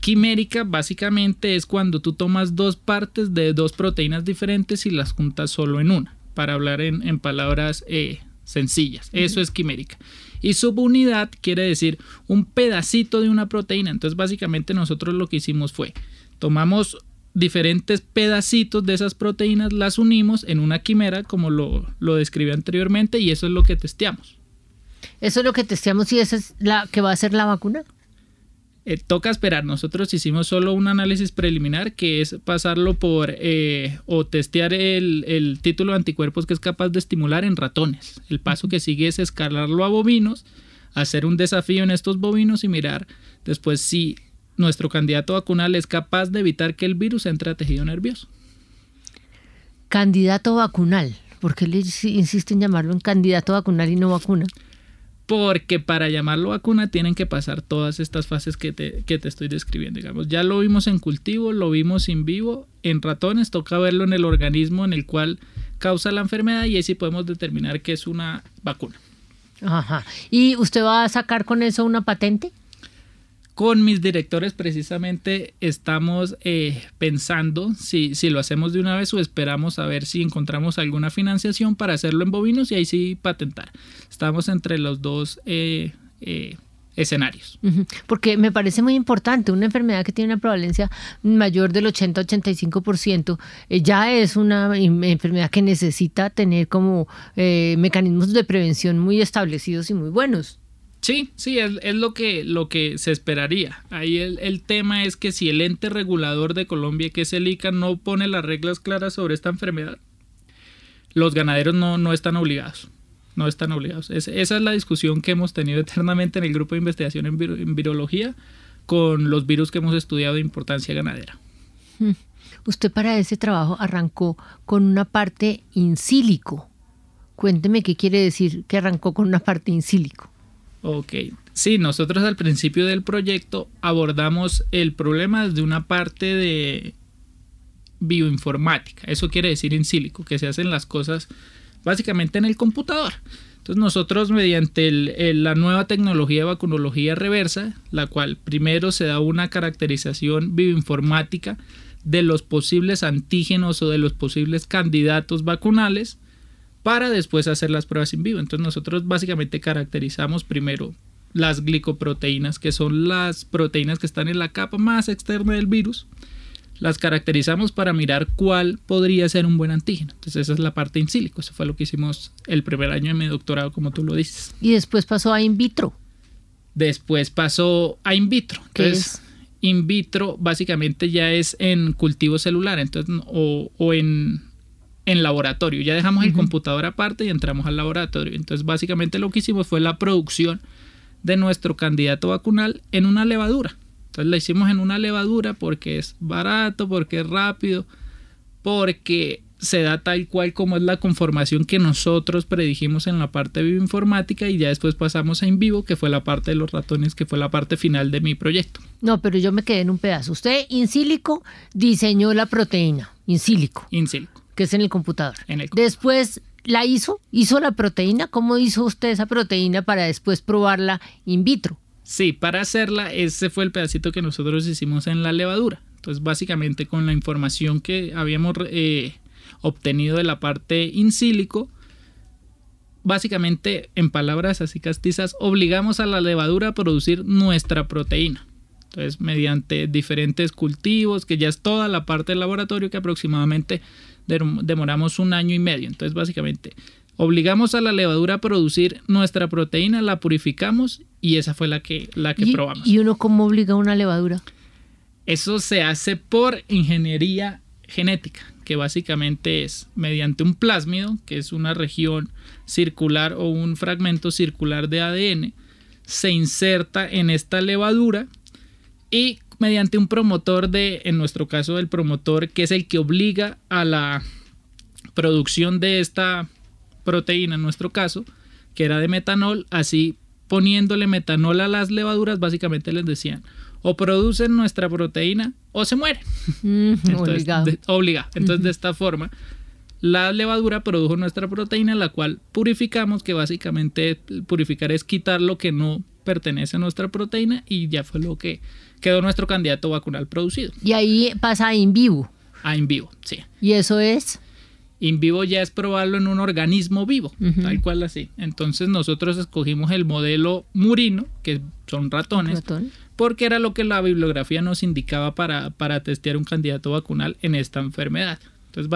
Quimérica básicamente es cuando tú tomas dos partes de dos proteínas diferentes y las juntas solo en una, para hablar en, palabras eh, sencillas. Eso es quimérica. Y subunidad quiere decir un pedacito de una proteína. Entonces básicamente nosotros lo que hicimos fue, tomamos diferentes pedacitos de esas proteínas, las unimos en una quimera, como lo, lo describí anteriormente, y eso es lo que testeamos. ¿Eso es lo que testeamos y esa es la que va a ser la vacuna? Eh, toca esperar. Nosotros hicimos solo un análisis preliminar que es pasarlo por eh, o testear el, título de anticuerpos que es capaz de estimular en ratones. El paso que sigue es escalarlo a bovinos, hacer un desafío en estos bovinos y mirar después si nuestro candidato vacunal es capaz de evitar que el virus entre a tejido nervioso. Candidato vacunal. ¿Por qué le insisten en llamarlo un candidato vacunal y no vacuna? porque para llamarlo vacuna tienen que pasar todas estas fases que te, que te estoy describiendo. Digamos, ya lo vimos en cultivo, lo vimos en vivo, en ratones toca verlo en el organismo en el cual causa la enfermedad y ahí sí podemos determinar que es una vacuna. Ajá. ¿Y usted va a sacar con eso una patente? Con mis directores precisamente estamos eh, pensando si, si lo hacemos de una vez o esperamos a ver si encontramos alguna financiación para hacerlo en bovinos y ahí sí patentar. Estamos entre los dos eh, eh, escenarios. Porque me parece muy importante, una enfermedad que tiene una prevalencia mayor del 80-85%, ya es una enfermedad que necesita tener como mecanismos de prevención muy establecidos y muy buenos. Sí, sí, es, lo, que, lo que se esperaría. Ahí el, tema es que si el ente regulador de Colombia, que es el ICA, no pone las reglas claras sobre esta enfermedad, los ganaderos no, no están obligados. no están obligados. esa es la discusión que hemos tenido *laughs* eternamente en el grupo de investigación en, virología con los virus que hemos estudiado de importancia ganadera. *laughs* Usted para ese trabajo arrancó con una parte in sílico. Cuénteme qué quiere decir que arrancó con una parte in sílico. Ok, sí, nosotros al principio del proyecto abordamos el problema desde una parte de bioinformática. Eso quiere decir in sílico, que se hacen las cosas básicamente en el computador. Entonces nosotros mediante la nueva tecnología de vacunología reversa, la cual primero se da una caracterización bioinformática de los posibles antígenos o de los posibles candidatos vacunales, para después hacer las pruebas en vivo. Entonces nosotros básicamente caracterizamos primero las glicoproteínas, que son las proteínas que están en la capa más externa del virus. Las caracterizamos para mirar cuál podría ser un buen antígeno. Entonces esa es la parte in silico. Eso fue lo que hicimos el primer año de mi doctorado, como tú lo dices. Y después pasó a in vitro. Después pasó a in vitro. Entonces, in vitro básicamente ya es en cultivo celular entonces, o, o en en laboratorio. Ya dejamos el computador aparte y entramos al laboratorio. Entonces, básicamente lo que hicimos fue la producción de nuestro candidato vacunal en una levadura. Entonces, la hicimos en una levadura porque es barato, porque es rápido, porque se da tal cual como es la conformación que nosotros predijimos en la parte bioinformática y ya después pasamos a in vivo, que fue la parte de los ratones, que fue la parte final de mi proyecto. No, pero yo me quedé en un pedazo. Usted in sílico diseñó la proteína, in sílico. Es en el computador. Después la hizo, hizo la proteína. ¿Cómo hizo usted esa proteína para después probarla in vitro? Sí, para hacerla, ese fue el pedacito que nosotros hicimos en la levadura. Entonces, básicamente con la información que habíamos eh, obtenido de la parte in sílico, básicamente, en palabras así castizas, obligamos a la levadura a producir nuestra proteína. Entonces, mediante diferentes cultivos, que ya es toda la parte del laboratorio que aproximadamente demoramos un año y medio. Entonces, básicamente, obligamos a la levadura a producir nuestra proteína, la purificamos y esa fue la que, la que probamos. ¿Y uno cómo obliga a una levadura? Eso se hace por ingeniería genética, que básicamente es mediante un plásmido, que es una región circular o un fragmento circular de ADN, se inserta en esta levadura y mediante un promotor de, en nuestro caso, el promotor que es el que obliga a la producción de esta proteína, en nuestro caso, que era de metanol, así poniéndole metanol a las levaduras, básicamente les decían, o producen nuestra proteína o se mueren. Mm, *laughs* Entonces, obliga. Entonces, de esta forma, la levadura produjo nuestra proteína, la cual purificamos, que básicamente purificar es quitar lo que no pertenece a nuestra proteína y ya fue lo que quedó nuestro candidato vacunal producido. Y ahí pasa a in vivo. A in vivo, sí. ¿Y eso es? In vivo ya es probarlo en un organismo vivo, tal cual así. Entonces nosotros escogimos el modelo murino, que son ratones, porque era lo que la bibliografía nos indicaba para, para testear un candidato vacunal en esta enfermedad.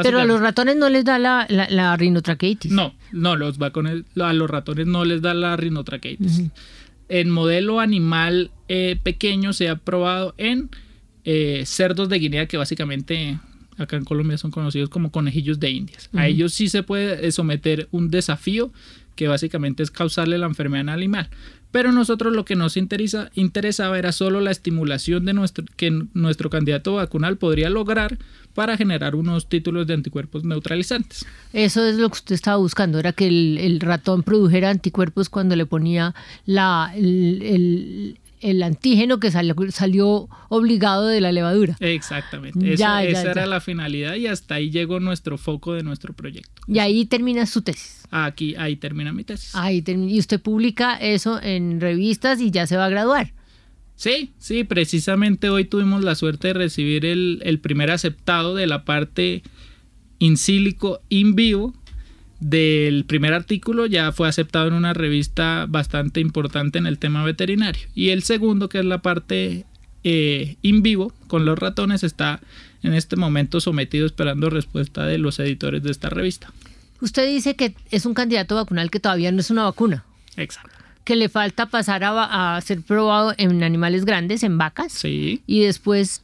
Pero a los ratones no les da la, la, rinotraqueitis. No, no, los vacunes, a los ratones no les da la rinotraqueitis en modelo animal eh, pequeño se ha probado en eh, cerdos de Guinea que básicamente acá en Colombia son conocidos como conejillos de indias. A ellos sí se puede eh, someter un desafío que básicamente es causarle la enfermedad al animal. Pero nosotros lo que nos interesa, interesaba era solo la estimulación de nuestro, que nuestro candidato vacunal podría lograr para generar unos títulos de anticuerpos neutralizantes. Eso es lo que usted estaba buscando, era que el, ratón produjera anticuerpos cuando le ponía la, el, el antígeno que salió, salió, obligado de la levadura. Exactamente. esa era la finalidad y hasta ahí llegó nuestro foco de nuestro proyecto. Y ahí termina su tesis. Aquí, ahí termina mi tesis. Ahí y usted publica eso en revistas y ya se va a graduar. Sí, sí, precisamente hoy tuvimos la suerte de recibir el, el primer aceptado de la parte in silico in vivo del primer artículo ya fue aceptado en una revista bastante importante en el tema veterinario. Y el segundo, que es la parte eh, in vivo con los ratones, está en este momento sometido esperando respuesta de los editores de esta revista. Usted dice que es un candidato vacunal que todavía no es una vacuna. Exacto. Que le falta pasar a, a ser probado en animales grandes, en vacas. Sí. Y después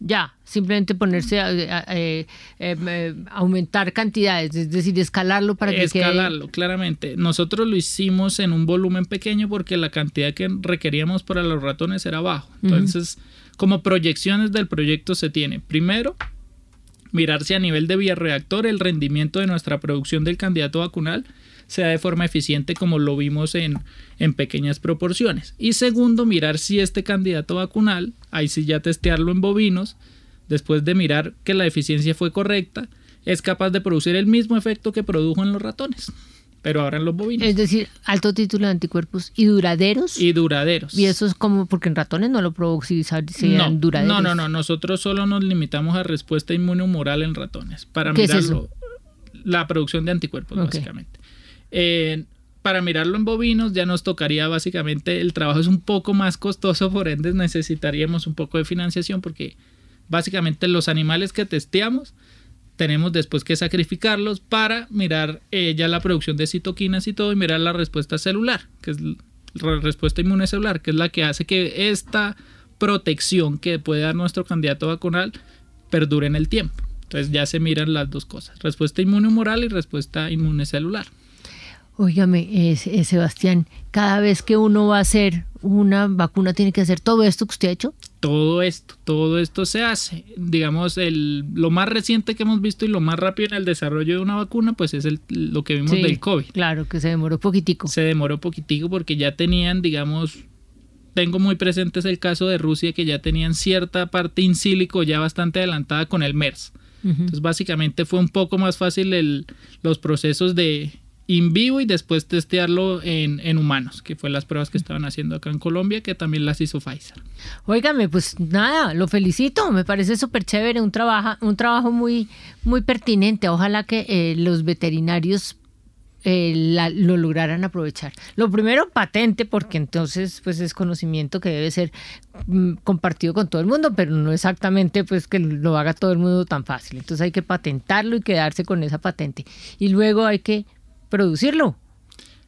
ya, simplemente ponerse a, eh, eh, aumentar cantidades, es decir, escalarlo para que escalarlo, claramente. Nosotros lo hicimos en un volumen pequeño porque la cantidad que requeríamos para los ratones era bajo. Entonces, como proyecciones del proyecto se tiene, primero, mirar si a nivel de bioreactor el rendimiento de nuestra producción del candidato vacunal sea de forma eficiente como lo vimos en, en pequeñas proporciones. Y segundo, mirar si este candidato vacunal, ahí sí ya testearlo en bovinos, después de mirar que la eficiencia fue correcta, es capaz de producir el mismo efecto que produjo en los ratones pero ahora en los bovinos. Es decir, alto título de anticuerpos y duraderos. Y duraderos. Y eso es como porque en ratones no lo si sean duraderos. No, no, no, nosotros solo nos limitamos a respuesta inmunohumoral en ratones para mirarlo. La producción de anticuerpos, básicamente. Para mirarlo en bovinos ya nos tocaría básicamente, el trabajo es un poco más costoso, por ende necesitaríamos un poco de financiación porque básicamente los animales que testeamos tenemos después que sacrificarlos para mirar eh, ya la producción de citoquinas y todo y mirar la respuesta celular, que es la respuesta inmune celular, que es la que hace que esta protección que puede dar nuestro candidato vacunal perdure en el tiempo. Entonces ya se miran las dos cosas, respuesta inmune humoral y respuesta inmune celular. Óigame, Sebastián, cada vez que uno va a hacer una vacuna tiene que hacer todo esto que usted ha hecho. Todo esto, todo esto se hace. Digamos, el, lo más reciente que hemos visto y lo más rápido en el desarrollo de una vacuna, pues es el, lo que vimos del COVID. Claro, que se demoró poquitico. Se demoró poquitico porque ya tenían, digamos, tengo muy presentes el caso de Rusia que ya tenían cierta parte in sílico ya bastante adelantada con el MERS. Entonces, básicamente fue un poco más fácil el, los procesos de in vivo y después testearlo en, humanos, que fue las pruebas que estaban haciendo acá en Colombia, que también las hizo Pfizer. Óigame, pues nada, lo felicito, me parece súper chévere, un trabajo, un trabajo muy, muy pertinente. Ojalá que eh, los veterinarios eh, lo lograran aprovechar. Lo primero, patente, porque entonces pues es conocimiento que debe ser mm, compartido con todo el mundo, pero no exactamente pues que lo haga todo el mundo tan fácil. Entonces hay que patentarlo y quedarse con esa patente. Y luego hay que producirlo.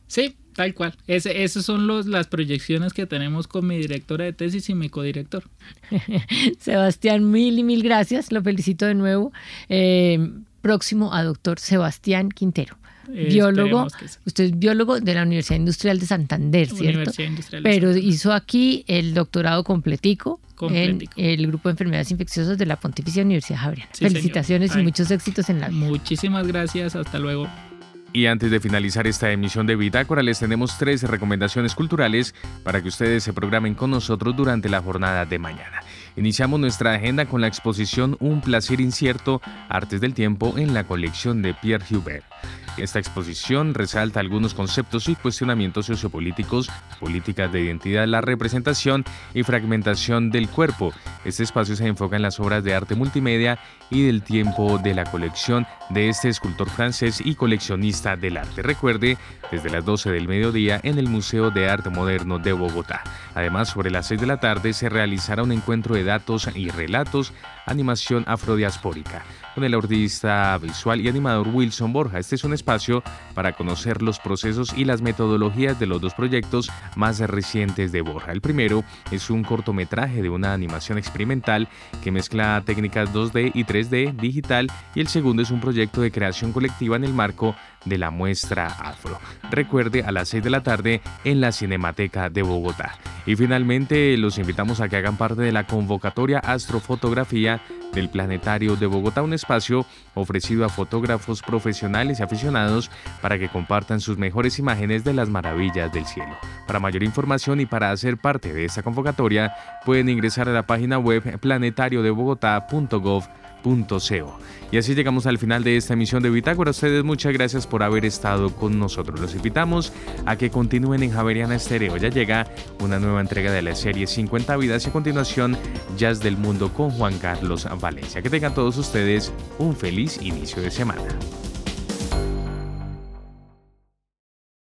Sí, tal cual. Ese, esas son los, las proyecciones que tenemos con mi directora de tesis y mi codirector. *laughs* Sebastián, mil y mil gracias. Lo felicito de nuevo. Eh, próximo a doctor Sebastián Quintero. biólogo, usted es biólogo de la Universidad Industrial de Santander, ¿cierto? Pero hizo aquí el doctorado completico, en el grupo de enfermedades infecciosas de la Pontificia Universidad Javeriana. Felicitaciones y muchos éxitos en la vida. Muchísimas gracias, hasta luego. Y antes de finalizar esta emisión de Bitácora, les tenemos tres recomendaciones culturales para que ustedes se programen con nosotros durante la jornada de mañana. Iniciamos nuestra agenda con la exposición Un placer incierto, Artes del Tiempo en la colección de Pierre Hubert. Esta exposición resalta algunos conceptos y cuestionamientos sociopolíticos, políticas de identidad, la representación y fragmentación del cuerpo. Este espacio se enfoca en las obras de arte multimedia y del tiempo de la colección de este escultor francés y coleccionista del arte. Recuerde, desde las 12 del mediodía en el Museo de Arte Moderno de Bogotá. Además, sobre las 6 de la tarde se realizará un encuentro de datos y relatos, animación afrodiaspórica con el artista visual y animador Wilson Borja. Este es un espacio para conocer los procesos y las metodologías de los dos proyectos más recientes de Borja. El primero es un cortometraje de una animación experimental que mezcla técnicas 2D y 3D digital y el segundo es un proyecto de creación colectiva en el marco de la muestra afro. Recuerde a las 6 de la tarde en la Cinemateca de Bogotá. Y finalmente los invitamos a que hagan parte de la convocatoria Astrofotografía del Planetario de Bogotá, un espacio ofrecido a fotógrafos profesionales y aficionados para que compartan sus mejores imágenes de las maravillas del cielo. Para mayor información y para hacer parte de esta convocatoria, pueden ingresar a la página web planetariodebogotá.gov y así llegamos al final de esta emisión de Bitácora. ustedes muchas gracias por haber estado con nosotros. Los invitamos a que continúen en Javeriana Estéreo. Ya llega una nueva entrega de la serie 50 vidas y a continuación Jazz del Mundo con Juan Carlos Valencia. Que tengan todos ustedes un feliz inicio de semana.